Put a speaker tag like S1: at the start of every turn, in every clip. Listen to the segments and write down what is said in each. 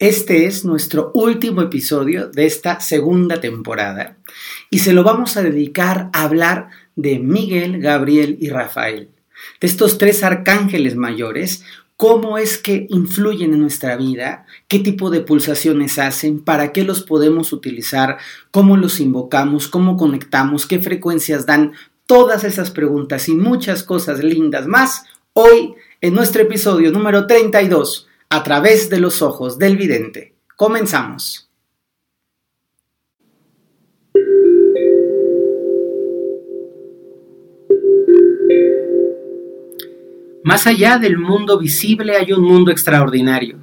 S1: Este es nuestro último episodio de esta segunda temporada y se lo vamos a dedicar a hablar de Miguel, Gabriel y Rafael, de estos tres arcángeles mayores, cómo es que influyen en nuestra vida, qué tipo de pulsaciones hacen, para qué los podemos utilizar, cómo los invocamos, cómo conectamos, qué frecuencias dan, todas esas preguntas y muchas cosas lindas más hoy en nuestro episodio número 32 a través de los ojos del vidente. Comenzamos. Más allá del mundo visible hay un mundo extraordinario,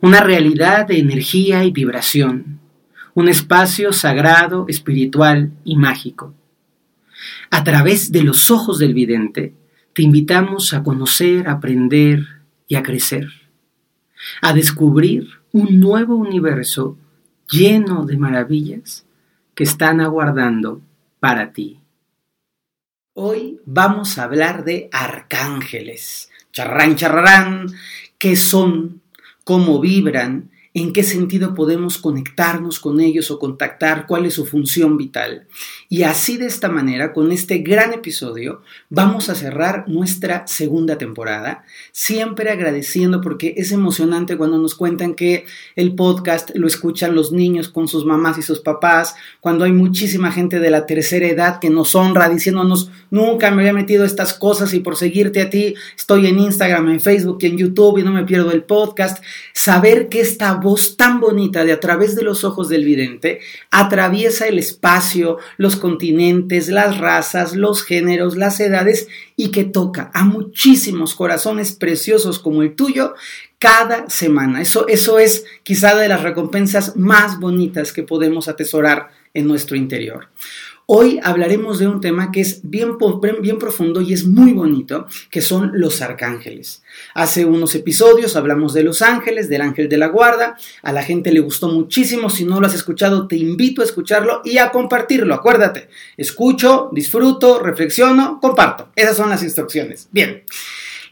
S1: una realidad de energía y vibración, un espacio sagrado, espiritual y mágico. A través de los ojos del vidente, te invitamos a conocer, aprender y a crecer a descubrir un nuevo universo lleno de maravillas que están aguardando para ti. Hoy vamos a hablar de arcángeles, charrán, charrán, qué son, cómo vibran en qué sentido podemos conectarnos con ellos o contactar, cuál es su función vital. Y así de esta manera, con este gran episodio, vamos a cerrar nuestra segunda temporada, siempre agradeciendo porque es emocionante cuando nos cuentan que el podcast lo escuchan los niños con sus mamás y sus papás, cuando hay muchísima gente de la tercera edad que nos honra diciéndonos, nunca me había metido estas cosas y por seguirte a ti estoy en Instagram, en Facebook en YouTube y no me pierdo el podcast. Saber que esta voz tan bonita de a través de los ojos del vidente atraviesa el espacio, los continentes, las razas, los géneros, las edades y que toca a muchísimos corazones preciosos como el tuyo cada semana. Eso, eso es quizá de las recompensas más bonitas que podemos atesorar en nuestro interior. Hoy hablaremos de un tema que es bien, bien profundo y es muy bonito, que son los arcángeles. Hace unos episodios hablamos de los ángeles, del ángel de la guarda. A la gente le gustó muchísimo. Si no lo has escuchado, te invito a escucharlo y a compartirlo. Acuérdate, escucho, disfruto, reflexiono, comparto. Esas son las instrucciones. Bien,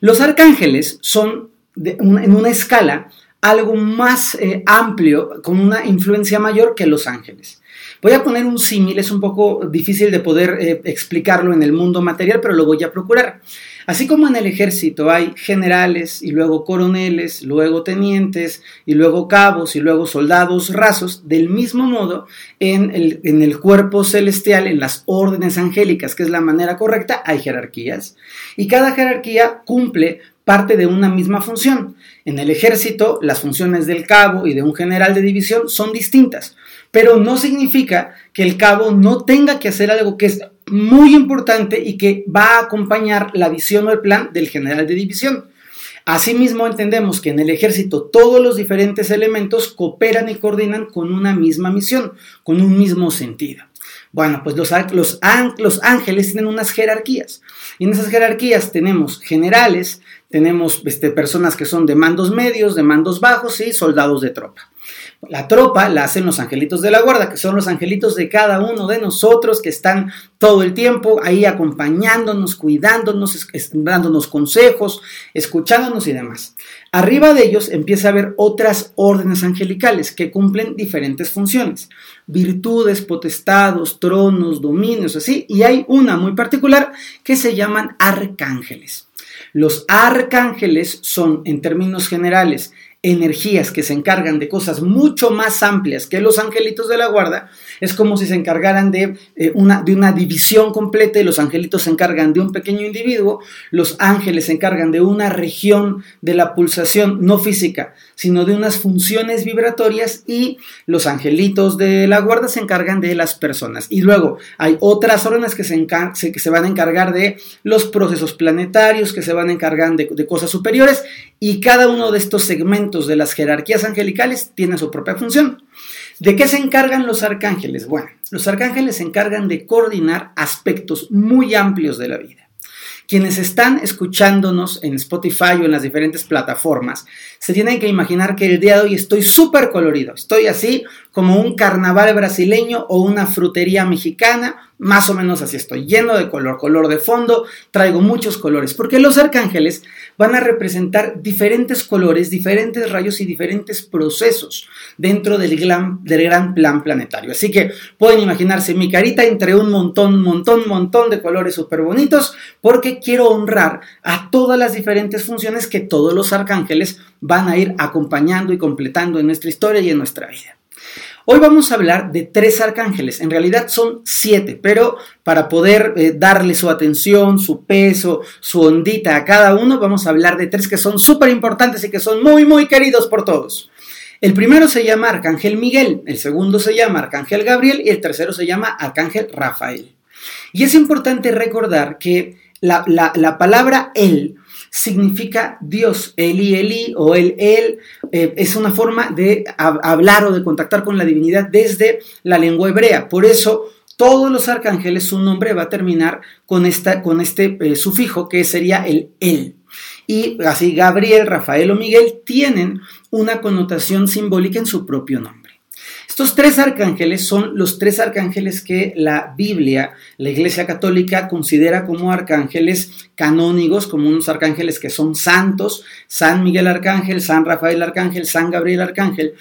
S1: los arcángeles son en una escala algo más eh, amplio, con una influencia mayor que los ángeles. Voy a poner un símil, es un poco difícil de poder eh, explicarlo en el mundo material, pero lo voy a procurar. Así como en el ejército hay generales y luego coroneles, luego tenientes y luego cabos y luego soldados rasos, del mismo modo en el, en el cuerpo celestial, en las órdenes angélicas, que es la manera correcta, hay jerarquías y cada jerarquía cumple parte de una misma función. En el ejército, las funciones del cabo y de un general de división son distintas pero no significa que el cabo no tenga que hacer algo que es muy importante y que va a acompañar la visión o el plan del general de división. Asimismo, entendemos que en el ejército todos los diferentes elementos cooperan y coordinan con una misma misión, con un mismo sentido. Bueno, pues los, ángeles tienen unas jerarquías. Y en esas jerarquías tenemos generales, tenemos este, personas que son de mandos medios, de mandos bajos y soldados de tropa. La tropa la hacen los angelitos de la guarda, que son los angelitos de cada uno de nosotros que están todo el tiempo ahí acompañándonos, cuidándonos, dándonos consejos, escuchándonos y demás. Arriba de ellos empieza a haber otras órdenes angelicales que cumplen diferentes funciones, virtudes, potestados, tronos, dominios, así, y hay una muy particular que se llaman arcángeles. Los arcángeles son, en términos generales, energías que se encargan de cosas mucho más amplias que los angelitos de la guarda, es como si se encargaran de, eh, una, de una división completa y los angelitos se encargan de un pequeño individuo, los ángeles se encargan de una región de la pulsación no física, sino de unas funciones vibratorias y los angelitos de la guarda se encargan de las personas. Y luego hay otras órdenes que se, que se van a encargar de los procesos planetarios, que se van a encargar de, de cosas superiores y cada uno de estos segmentos de las jerarquías angelicales tiene su propia función. ¿De qué se encargan los arcángeles? Bueno, los arcángeles se encargan de coordinar aspectos muy amplios de la vida. Quienes están escuchándonos en Spotify o en las diferentes plataformas se tienen que imaginar que el día de hoy estoy súper colorido. Estoy así como un carnaval brasileño o una frutería mexicana, más o menos así estoy, lleno de color, color de fondo, traigo muchos colores, porque los arcángeles van a representar diferentes colores, diferentes rayos y diferentes procesos dentro del gran, plan planetario. Así que pueden imaginarse mi carita entre un montón, montón, montón de colores súper bonitos, porque quiero honrar a todas las diferentes funciones que todos los arcángeles van a ir acompañando y completando en nuestra historia y en nuestra vida. Hoy vamos a hablar de tres arcángeles, en realidad son siete, pero para poder eh, darle su atención, su peso, su ondita a cada uno, vamos a hablar de tres que son súper importantes y que son muy, muy queridos por todos. El primero se llama Arcángel Miguel, el segundo se llama Arcángel Gabriel y el tercero se llama Arcángel Rafael. Y es importante recordar que la, la palabra él significa Dios. Eli, Eli o el Él eh, es una forma de hablar o de contactar con la divinidad desde la lengua hebrea. Por eso todos los arcángeles su nombre va a terminar con, esta, con este eh, sufijo que sería el Él. Y así Gabriel, Rafael o Miguel tienen una connotación simbólica en su propio nombre. Estos tres arcángeles son los tres arcángeles que la Biblia, la Iglesia Católica, considera como arcángeles canónigos, como unos arcángeles que son santos, San Miguel Arcángel, San Rafael Arcángel, San Gabriel Arcángel,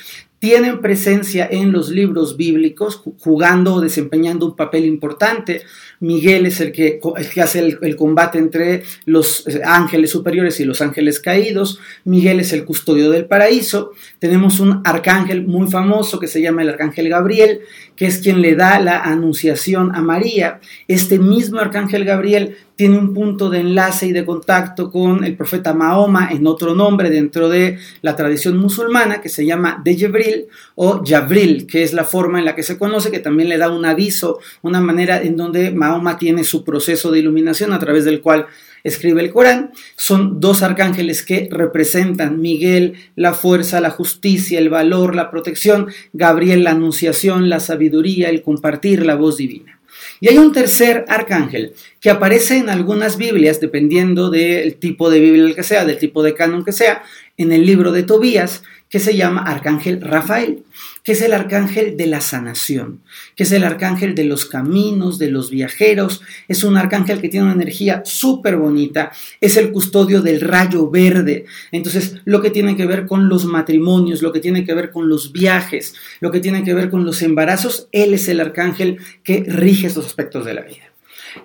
S1: tienen presencia en los libros bíblicos, jugando o desempeñando un papel importante. Miguel es el que, hace el, combate entre los eh, ángeles superiores y los ángeles caídos. Miguel es el custodio del paraíso. Tenemos un arcángel muy famoso que se llama el arcángel Gabriel, que es quien le da la anunciación a María. Este mismo arcángel Gabriel tiene un punto de enlace y de contacto con el profeta Mahoma en otro nombre dentro de la tradición musulmana que se llama de Jibril o Jabril, que es la forma en la que se conoce, que también le da un aviso, una manera en donde Mahoma tiene su proceso de iluminación a través del cual escribe el Corán. Son dos arcángeles que representan Miguel, la fuerza, la justicia, el valor, la protección, Gabriel, la anunciación, la sabiduría, el compartir la voz divina. Y hay un tercer arcángel que aparece en algunas Biblias, dependiendo del tipo de Biblia que sea, del tipo de canon que sea, en el libro de Tobías, que se llama Arcángel Rafael, que es el arcángel de la sanación, que es el arcángel de los caminos, de los viajeros, es un arcángel que tiene una energía súper bonita, es el custodio del rayo verde, entonces lo que tiene que ver con los matrimonios, lo que tiene que ver con los viajes, lo que tiene que ver con los embarazos, él es el arcángel que rige estos aspectos de la vida.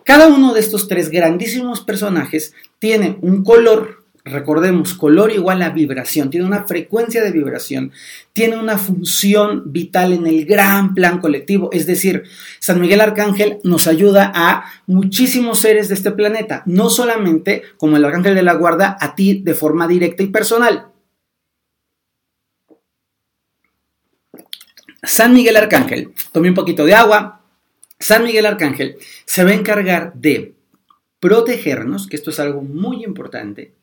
S1: Cada uno de estos tres grandísimos personajes tiene un color Recordemos, color igual a vibración, tiene una frecuencia de vibración, tiene una función vital en el gran plan colectivo, es decir, San Miguel Arcángel nos ayuda a muchísimos seres de este planeta, no solamente como el Arcángel de la Guarda, a ti de forma directa y personal. San Miguel Arcángel, tome un poquito de agua, San Miguel Arcángel se va a encargar de protegernos, que esto es algo muy importante,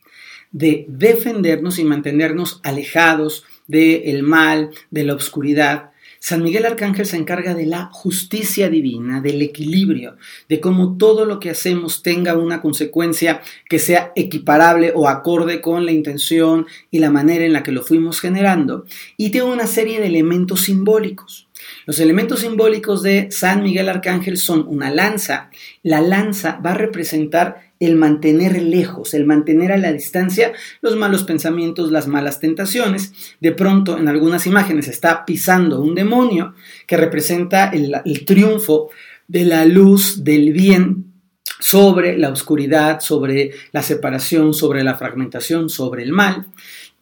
S1: de defendernos y mantenernos alejados del mal, de la oscuridad. San Miguel Arcángel se encarga de la justicia divina, del equilibrio, de cómo todo lo que hacemos tenga una consecuencia que sea equiparable o acorde con la intención y la manera en la que lo fuimos generando. Y tiene una serie de elementos simbólicos. Los elementos simbólicos de San Miguel Arcángel son una lanza. La lanza va a representar el mantener lejos, el mantener a la distancia los malos pensamientos, las malas tentaciones. De pronto, en algunas imágenes está pisando un demonio que representa el, triunfo de la luz, del bien sobre la oscuridad, sobre la separación, sobre la fragmentación, sobre el mal.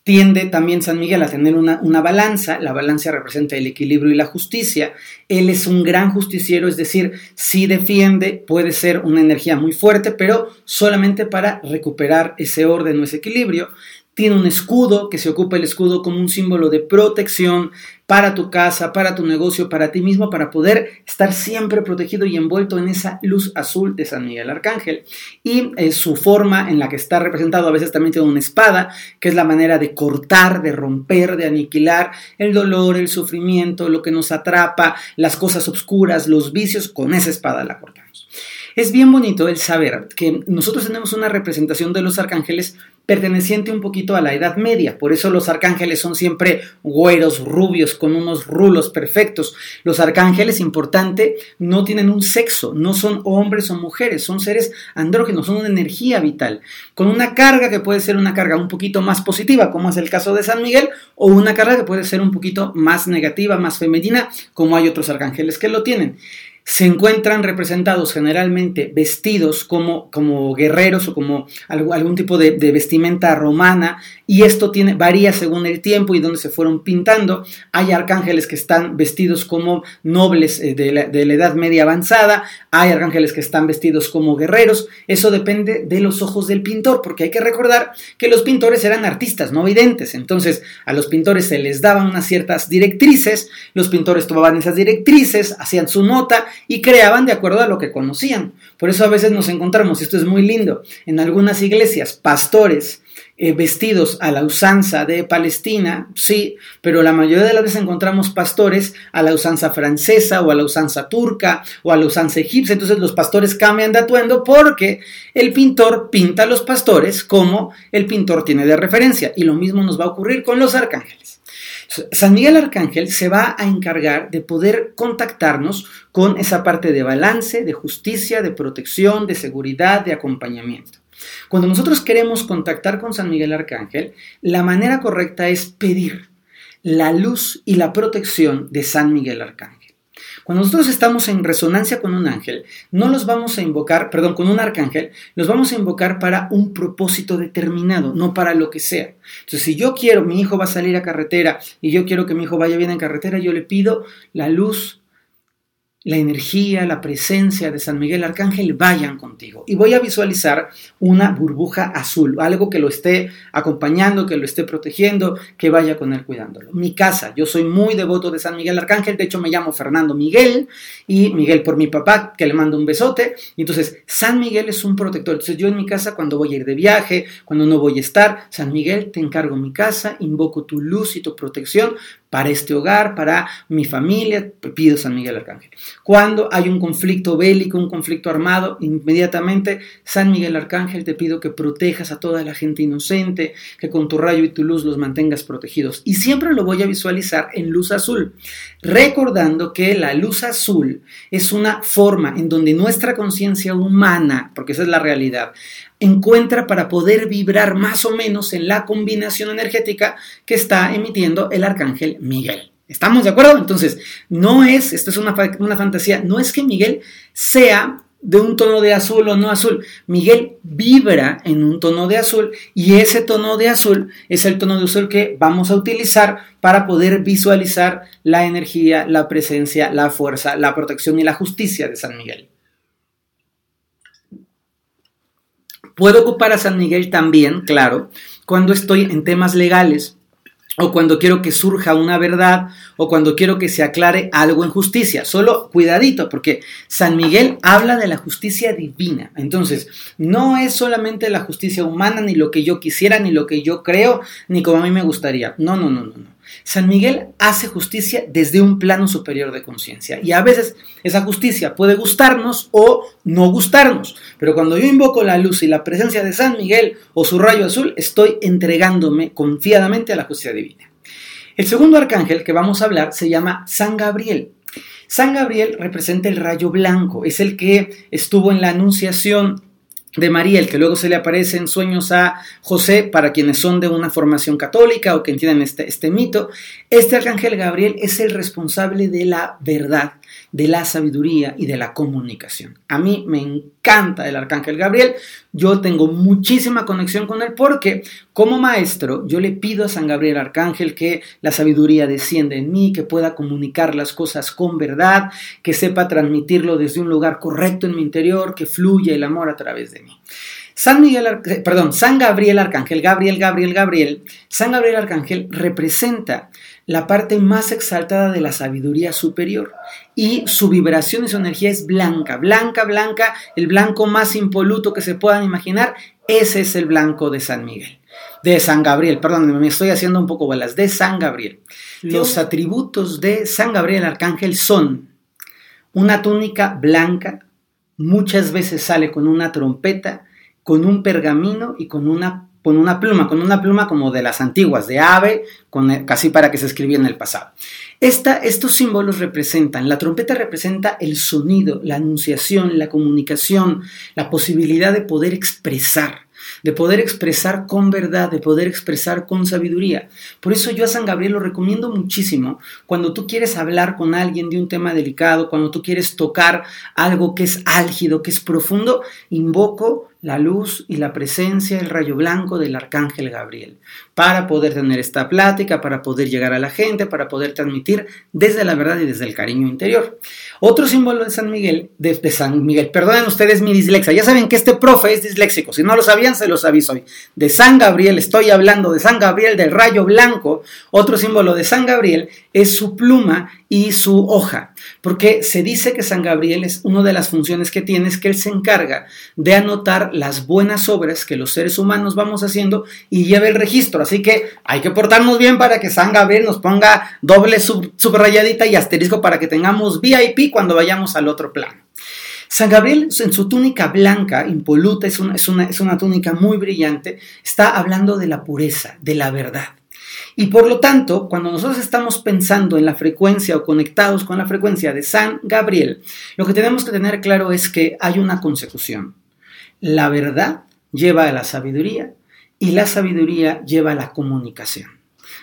S1: Tiende también San Miguel a tener una, una, balanza, la balanza representa el equilibrio y la justicia. Él es un gran justiciero, es decir, si defiende, puede ser una energía muy fuerte, pero solamente para recuperar ese orden o ese equilibrio tiene un escudo, que se ocupa el escudo como un símbolo de protección para tu casa, para tu negocio, para ti mismo, para poder estar siempre protegido y envuelto en esa luz azul de San Miguel Arcángel. Y eh, su forma en la que está representado a veces también tiene una espada, que es la manera de cortar, de romper, de aniquilar el dolor, el sufrimiento, lo que nos atrapa, las cosas oscuras, los vicios, con esa espada la cortamos. Es bien bonito el saber que nosotros tenemos una representación de los arcángeles perteneciente un poquito a la Edad Media. Por eso los arcángeles son siempre güeros, rubios, con unos rulos perfectos. Los arcángeles, importante, no tienen un sexo, no son hombres o mujeres, son seres andrógenos, son una energía vital, con una carga que puede ser una carga un poquito más positiva, como es el caso de San Miguel, o una carga que puede ser un poquito más negativa, más femenina, como hay otros arcángeles que lo tienen se encuentran representados generalmente vestidos como, como guerreros o como algún tipo de, vestimenta romana y esto tiene, varía según el tiempo y donde se fueron pintando. Hay arcángeles que están vestidos como nobles eh, de la, de la edad media avanzada, hay arcángeles que están vestidos como guerreros, eso depende de los ojos del pintor porque hay que recordar que los pintores eran artistas, no videntes, entonces a los pintores se les daban unas ciertas directrices, los pintores tomaban esas directrices, hacían su nota, y creaban de acuerdo a lo que conocían. Por eso a veces nos encontramos, y esto es muy lindo, en algunas iglesias, pastores eh, vestidos a la usanza de Palestina, sí, pero la mayoría de las veces encontramos pastores a la usanza francesa o a la usanza turca o a la usanza egipcia. Entonces los pastores cambian de atuendo porque el pintor pinta a los pastores como el pintor tiene de referencia. Y lo mismo nos va a ocurrir con los arcángeles. San Miguel Arcángel se va a encargar de poder contactarnos con esa parte de balance, de justicia, de protección, de seguridad, de acompañamiento. Cuando nosotros queremos contactar con San Miguel Arcángel, la manera correcta es pedir la luz y la protección de San Miguel Arcángel. Cuando nosotros estamos en resonancia con un ángel, no los vamos a invocar, perdón, con un arcángel, los vamos a invocar para un propósito determinado, no para lo que sea. Entonces, si yo quiero, mi hijo va a salir a carretera y yo quiero que mi hijo vaya bien en carretera, yo le pido la luz la energía, la presencia de San Miguel Arcángel vayan contigo. Y voy a visualizar una burbuja azul, algo que lo esté acompañando, que lo esté protegiendo, que vaya con él cuidándolo. Mi casa, yo soy muy devoto de San Miguel Arcángel, de hecho me llamo Fernando Miguel y Miguel por mi papá, que le mando un besote. Y entonces, San Miguel es un protector. Entonces yo en mi casa, cuando voy a ir de viaje, cuando no voy a estar, San Miguel, te encargo mi casa, invoco tu luz y tu protección para este hogar, para mi familia, pido San Miguel Arcángel. Cuando hay un conflicto bélico, un conflicto armado, inmediatamente, San Miguel Arcángel, te pido que protejas a toda la gente inocente, que con tu rayo y tu luz los mantengas protegidos. Y siempre lo voy a visualizar en luz azul, recordando que la luz azul es una forma en donde nuestra conciencia humana, porque esa es la realidad, encuentra para poder vibrar más o menos en la combinación energética que está emitiendo el arcángel Miguel. ¿Estamos de acuerdo? Entonces, no es, esto es una, una fantasía, no es que Miguel sea de un tono de azul o no azul. Miguel vibra en un tono de azul y ese tono de azul es el tono de azul que vamos a utilizar para poder visualizar la energía, la presencia, la fuerza, la protección y la justicia de San Miguel. Puedo ocupar a San Miguel también, claro, cuando estoy en temas legales o cuando quiero que surja una verdad o cuando quiero que se aclare algo en justicia. Solo cuidadito, porque San Miguel habla de la justicia divina. Entonces, no es solamente la justicia humana, ni lo que yo quisiera, ni lo que yo creo, ni como a mí me gustaría. No, no, no, no. no. San Miguel hace justicia desde un plano superior de conciencia y a veces esa justicia puede gustarnos o no gustarnos, pero cuando yo invoco la luz y la presencia de San Miguel o su rayo azul, estoy entregándome confiadamente a la justicia divina. El segundo arcángel que vamos a hablar se llama San Gabriel. San Gabriel representa el rayo blanco, es el que estuvo en la anunciación de María, el que luego se le aparece en sueños a José, para quienes son de una formación católica o que entienden este, este mito, este arcángel Gabriel es el responsable de la verdad, de la sabiduría y de la comunicación. A mí me encanta el arcángel Gabriel, yo tengo muchísima conexión con él porque como maestro yo le pido a San Gabriel Arcángel que la sabiduría descienda en mí, que pueda comunicar las cosas con verdad, que sepa transmitirlo desde un lugar correcto en mi interior, que fluya el amor a través de mí. San Miguel, eh, perdón, San Gabriel Arcángel, Gabriel, Gabriel, Gabriel, San Gabriel Arcángel representa la parte más exaltada de la sabiduría superior. Y su vibración y su energía es blanca, blanca, blanca, el blanco más impoluto que se puedan imaginar, ese es el blanco de San Miguel, de San Gabriel, perdón, me estoy haciendo un poco bolas, de San Gabriel. Los atributos de San Gabriel Arcángel son una túnica blanca, muchas veces sale con una trompeta, con un pergamino y con una, con una pluma, con una pluma como de las antiguas, de ave, con, casi para que se escribía en el pasado. Estos símbolos representan, la trompeta representa el sonido, la anunciación, la comunicación, la posibilidad de poder expresar de poder expresar con verdad, de poder expresar con sabiduría. Por eso yo a San Gabriel lo recomiendo muchísimo cuando tú quieres hablar con alguien de un tema delicado, cuando tú quieres tocar algo que es álgido, que es profundo, invoco la luz y la presencia, el rayo blanco del arcángel Gabriel, para poder tener esta plática, para poder llegar a la gente, para poder transmitir desde la verdad y desde el cariño interior. Otro símbolo de San Miguel, de, San Miguel, perdonen ustedes mi dislexia, ya saben que este profe es disléxico, si no lo sabían se los aviso hoy. De San Gabriel, estoy hablando de San Gabriel del rayo blanco, otro símbolo de San Gabriel es su pluma y su hoja, porque se dice que San Gabriel es una de las funciones que tiene, es que él se encarga de anotar las buenas obras que los seres humanos vamos haciendo y lleva el registro. Así que hay que portarnos bien para que San Gabriel nos ponga doble subrayadita y asterisco para que tengamos VIP cuando vayamos al otro plano. San Gabriel en su túnica blanca, impoluta, es una, es, una, es una túnica muy brillante, está hablando de la pureza, de la verdad. Y por lo tanto, cuando nosotros estamos pensando en la frecuencia o conectados con la frecuencia de San Gabriel, lo que tenemos que tener claro es que hay una consecución. La verdad lleva a la sabiduría y la sabiduría lleva a la comunicación.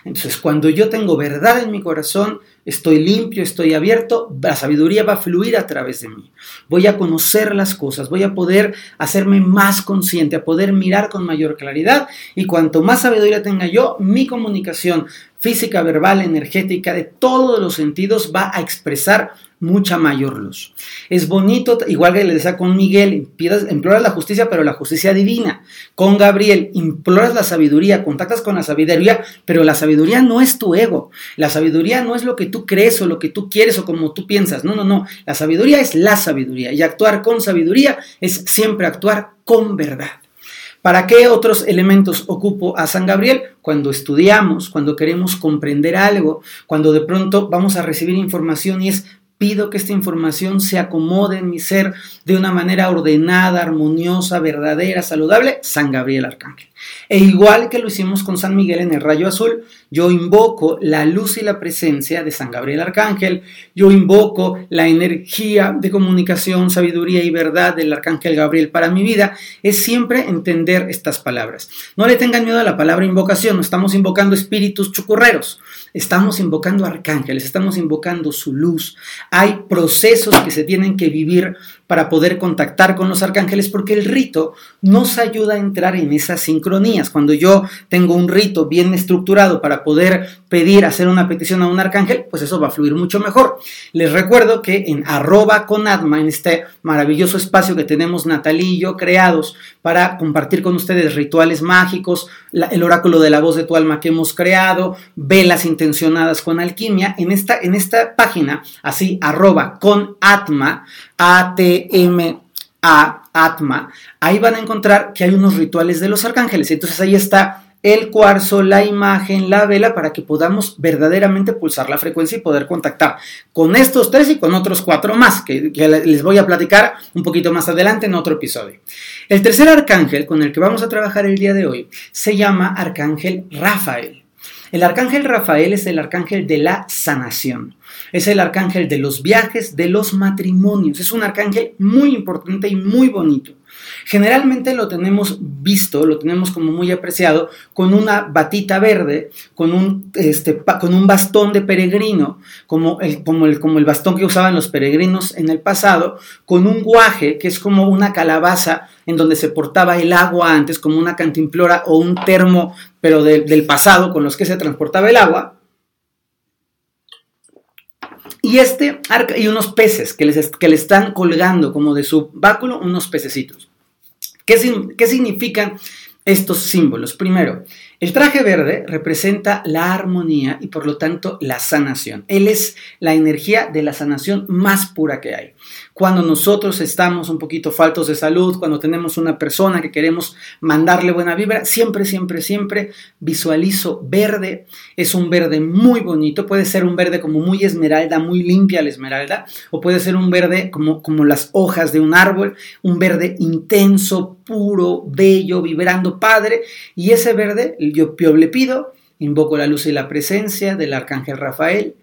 S1: Entonces, cuando yo tengo verdad en mi corazón, estoy limpio, estoy abierto, la sabiduría va a fluir a través de mí. Voy a conocer las cosas, voy a poder hacerme más consciente, a poder mirar con mayor claridad y cuanto más sabiduría tenga yo, mi comunicación física, verbal, energética, de todos los sentidos va a expresar mucha mayor luz. Es bonito, igual que le decía con Miguel, imploras la justicia, pero la justicia divina. Con Gabriel, imploras la sabiduría, contactas con la sabiduría, pero la sabiduría no es tu ego. La sabiduría no es lo que tú crees o lo que tú quieres o como tú piensas. No, no, no. La sabiduría es la sabiduría. Y actuar con sabiduría es siempre actuar con verdad. ¿Para qué otros elementos ocupo a San Gabriel? Cuando estudiamos, cuando queremos comprender algo, cuando de pronto vamos a recibir información y es Pido que esta información se acomode en mi ser de una manera ordenada, armoniosa, verdadera, saludable. San Gabriel Arcángel. E igual que lo hicimos con San Miguel en el rayo azul, yo invoco la luz y la presencia de San Gabriel Arcángel, yo invoco la energía de comunicación, sabiduría y verdad del Arcángel Gabriel para mi vida, es siempre entender estas palabras. No le tengan miedo a la palabra invocación, no estamos invocando espíritus chucurreros, estamos invocando arcángeles, estamos invocando su luz. Hay procesos que se tienen que vivir para poder contactar con los arcángeles porque el rito nos ayuda a entrar en esas sincronías. Cuando yo tengo un rito bien estructurado para poder pedir, hacer una petición a un arcángel, pues eso va a fluir mucho mejor. Les recuerdo que en arroba con Atma, en este maravilloso espacio que tenemos Natalie y yo creados para compartir con ustedes rituales mágicos, el oráculo de la voz de tu alma que hemos creado, velas intencionadas con alquimia, en esta, en esta página, así arroba con Atma, ATMA, Atma, ahí van a encontrar que hay unos rituales de los arcángeles. Entonces ahí está el cuarzo, la imagen, la vela, para que podamos verdaderamente pulsar la frecuencia y poder contactar con estos tres y con otros cuatro más, que, que, les voy a platicar un poquito más adelante en otro episodio. El tercer arcángel con el que vamos a trabajar el día de hoy se llama Arcángel Rafael. El arcángel Rafael es el arcángel de la sanación. Es el arcángel de los viajes, de los matrimonios. Es un arcángel muy importante y muy bonito. Generalmente lo tenemos visto, lo tenemos como muy apreciado, con una batita verde, con un, este, con un bastón de peregrino, como el, como, el, como el bastón que usaban los peregrinos en el pasado, con un guaje, que es como una calabaza en donde se portaba el agua antes, como una cantimplora o un termo, pero del pasado, con los que se transportaba el agua. Y este y unos peces que, que le están colgando como de su báculo, unos pececitos. ¿Qué, significa estos símbolos. Primero, el traje verde representa la armonía y por lo tanto la sanación. Él es la energía de la sanación más pura que hay. Cuando nosotros estamos un poquito faltos de salud, cuando tenemos una persona que queremos mandarle buena vibra, siempre, siempre, siempre visualizo verde. Es un verde muy bonito. Puede ser un verde como muy esmeralda, muy limpia la esmeralda, o puede ser un verde como, como las hojas de un árbol, un verde intenso, puro, bello, vibrando padre. Y ese verde yo, le pido, invoco la luz y la presencia del arcángel Rafael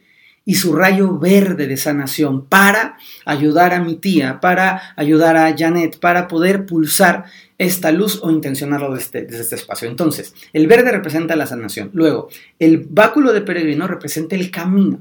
S1: y su rayo verde de sanación para ayudar a mi tía, para ayudar a Janet, para poder pulsar esta luz o intencionarlo desde, desde, este espacio. Entonces, el verde representa la sanación. Luego, el báculo de peregrino representa el camino.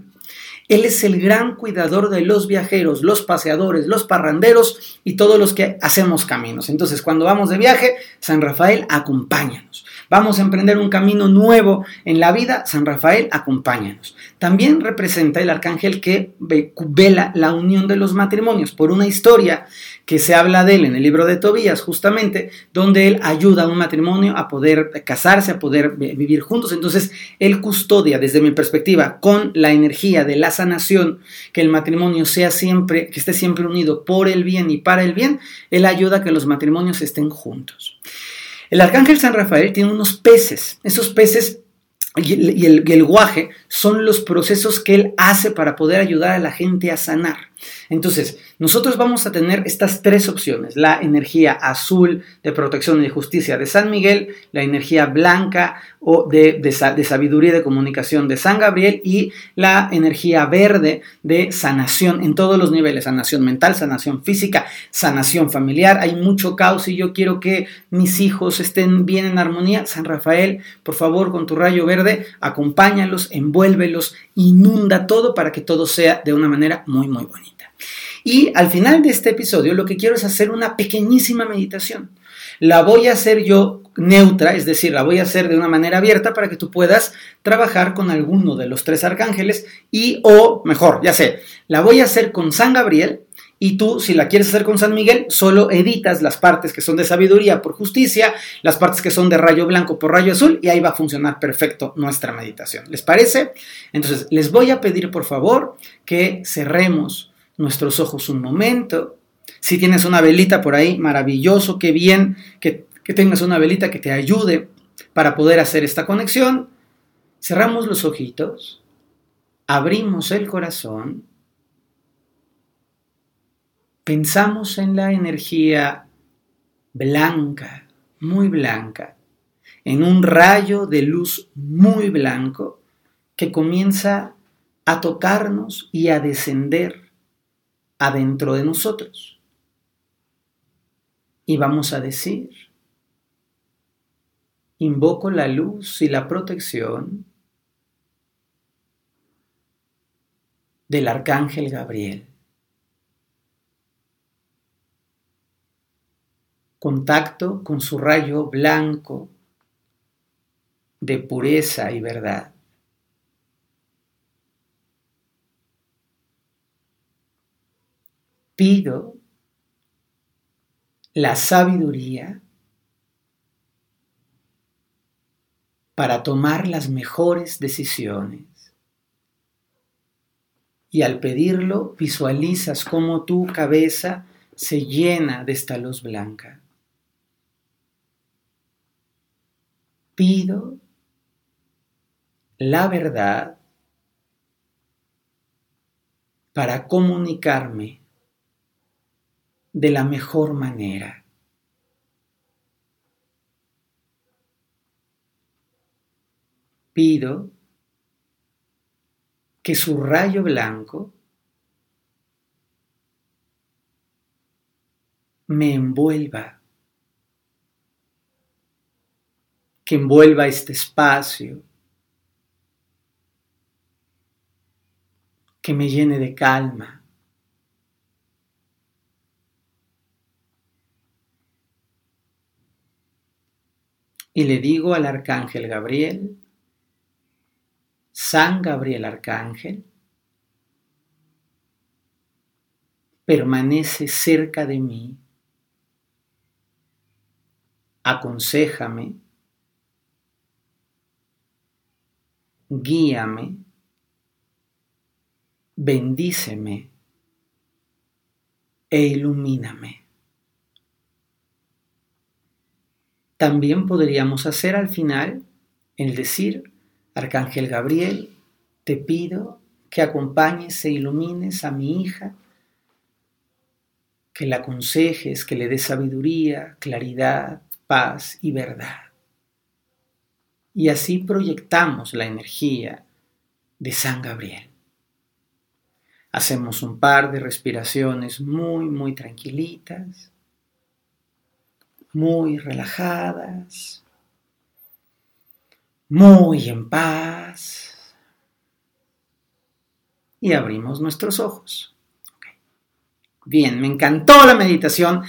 S1: Él es el gran cuidador de los viajeros, los paseadores, los parranderos y todos los que hacemos caminos. Entonces, cuando vamos de viaje, San Rafael, acompáñanos. Vamos a emprender un camino nuevo en la vida, San Rafael, acompáñanos. También representa el arcángel que vela la unión de los matrimonios por una historia que se habla de él en el libro de Tobías, justamente, donde él ayuda a un matrimonio a poder casarse, a poder vivir juntos. Entonces, él custodia, desde mi perspectiva, con la energía de la sanación, que el matrimonio sea siempre, que esté siempre unido por el bien y para el bien, él ayuda a que los matrimonios estén juntos. El arcángel San Rafael tiene unos peces. Esos peces y el, guaje son los procesos que él hace para poder ayudar a la gente a sanar. Entonces, nosotros vamos a tener estas tres opciones, la energía azul de protección y de justicia de San Miguel, la energía blanca o de, sabiduría y de comunicación de San Gabriel y la energía verde de sanación en todos los niveles, sanación mental, sanación física, sanación familiar. Hay mucho caos y yo quiero que mis hijos estén bien en armonía. San Rafael, por favor, con tu rayo verde, acompáñalos, envuélvelos, inunda todo para que todo sea de una manera muy, muy bonita. Y al final de este episodio lo que quiero es hacer una pequeñísima meditación. La voy a hacer yo neutra, es decir, la voy a hacer de una manera abierta para que tú puedas trabajar con alguno de los tres arcángeles y o mejor, ya sé, la voy a hacer con San Gabriel y tú, si la quieres hacer con San Miguel, solo editas las partes que son de sabiduría por justicia, las partes que son de rayo blanco por rayo azul, y ahí va a funcionar perfecto nuestra meditación. ¿Les parece? Entonces, les voy a pedir por favor que cerremos nuestros ojos un momento. Si tienes una velita por ahí, maravilloso, qué bien que, que tengas una velita que te ayude para poder hacer esta conexión. Cerramos los ojitos, abrimos el corazón, pensamos en la energía blanca, muy blanca, en un rayo de luz muy blanco que comienza a tocarnos y a descender adentro de nosotros. Y vamos a decir, invoco la luz y la protección del arcángel Gabriel. Contacto con su rayo blanco de pureza y verdad. Pido la sabiduría para tomar las mejores decisiones. Y al pedirlo, visualizas cómo tu cabeza se llena de esta luz blanca. Pido la verdad para comunicarme de la mejor manera. Pido que su rayo blanco me envuelva, que envuelva este espacio, que me llene de calma. Y le digo al arcángel Gabriel, San Gabriel Arcángel, permanece cerca de mí, aconsejame, guíame, bendíceme e ilumíname. También podríamos hacer al final el decir, Arcángel Gabriel, te pido que acompañes e ilumines a mi hija, que la aconsejes, que le des sabiduría, claridad, paz y verdad. Y así proyectamos la energía de San Gabriel. Hacemos un par de respiraciones muy, muy tranquilitas, muy relajadas, muy en paz. Y abrimos nuestros ojos. Bien, me encantó la meditación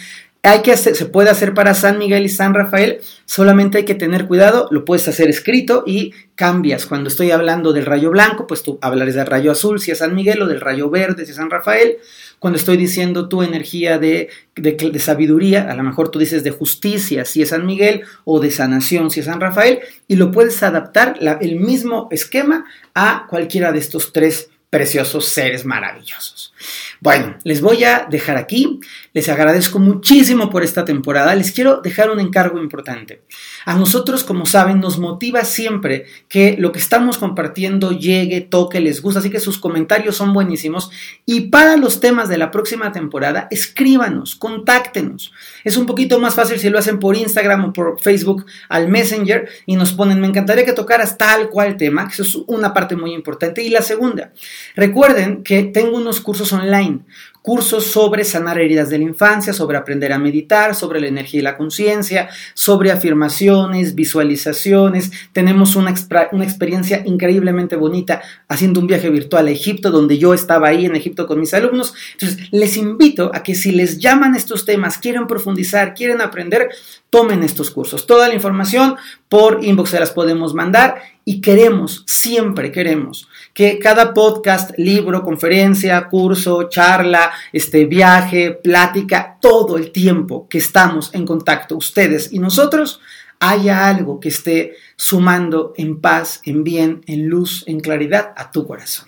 S1: hay que se puede hacer para San Miguel y San Rafael, solamente hay que tener cuidado, lo puedes hacer escrito y cambias. Cuando estoy hablando del rayo blanco, pues tú hablarás del rayo azul si es San Miguel o del rayo verde si es San Rafael. Cuando estoy diciendo tu energía de, de, sabiduría, a lo mejor tú dices de justicia si es San Miguel o de sanación si es San Rafael y lo puedes adaptar el mismo esquema a cualquiera de estos tres preciosos seres maravillosos. Bueno, les voy a dejar aquí. Les agradezco muchísimo por esta temporada. Les quiero dejar un encargo importante. A nosotros, como saben, nos motiva siempre que lo que estamos compartiendo llegue, toque, les guste. Así que sus comentarios son buenísimos. Y para los temas de la próxima temporada, escríbanos, contáctenos. Es un poquito más fácil si lo hacen por Instagram o por Facebook al Messenger y nos ponen, me encantaría que tocaras tal cual tema, que eso es una parte muy importante. Y la segunda, recuerden que tengo unos cursos online cursos sobre sanar heridas de la infancia, sobre aprender a meditar, sobre la energía y la conciencia, sobre afirmaciones, visualizaciones. Tenemos una, experiencia increíblemente bonita haciendo un viaje virtual a Egipto, donde yo estaba ahí en Egipto con mis alumnos. Entonces, les invito a que si les llaman estos temas, quieren profundizar, quieren aprender, tomen estos cursos. Toda la información por inbox se las podemos mandar y queremos, siempre queremos que cada podcast, libro, conferencia, curso, charla, este viaje, plática, todo el tiempo que estamos en contacto ustedes y nosotros, haya algo que esté sumando en paz, en bien, en luz, en claridad a tu corazón.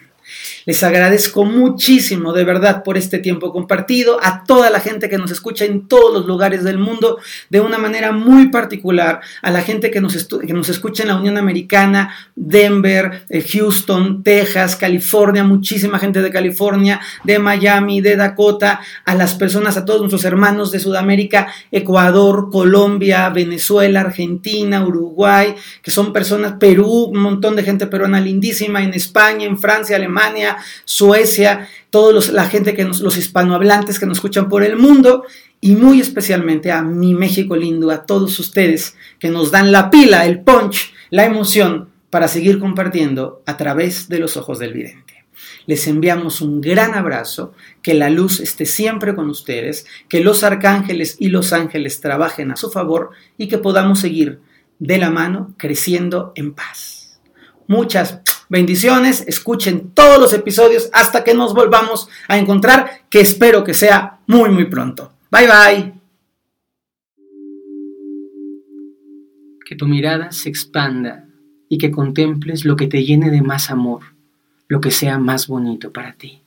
S1: Les agradezco muchísimo de verdad por este tiempo compartido, a toda la gente que nos escucha en todos los lugares del mundo, de una manera muy particular, a la gente que nos, que nos escucha en la Unión Americana, Denver, eh, Houston, Texas, California, muchísima gente de California, de Miami, de Dakota, a las personas, a todos nuestros hermanos de Sudamérica, Ecuador, Colombia, Venezuela, Argentina, Uruguay, que son personas, Perú, un montón de gente peruana lindísima, en España, en Francia, Alemania, Suecia, todos la gente que nos, los hispanohablantes que nos escuchan por el mundo y muy especialmente a mi México lindo, a todos ustedes que nos dan la pila, el punch, la emoción para seguir compartiendo a través de los ojos del vidente. Les enviamos un gran abrazo, que la luz esté siempre con ustedes, que los arcángeles y los ángeles trabajen a su favor y que podamos seguir de la mano creciendo en paz. Muchas Bendiciones, escuchen todos los episodios hasta que nos volvamos a encontrar, que espero que sea muy, muy pronto. Bye bye.
S2: Que tu mirada se expanda y que contemples lo que te llene de más amor, lo que sea más bonito para ti.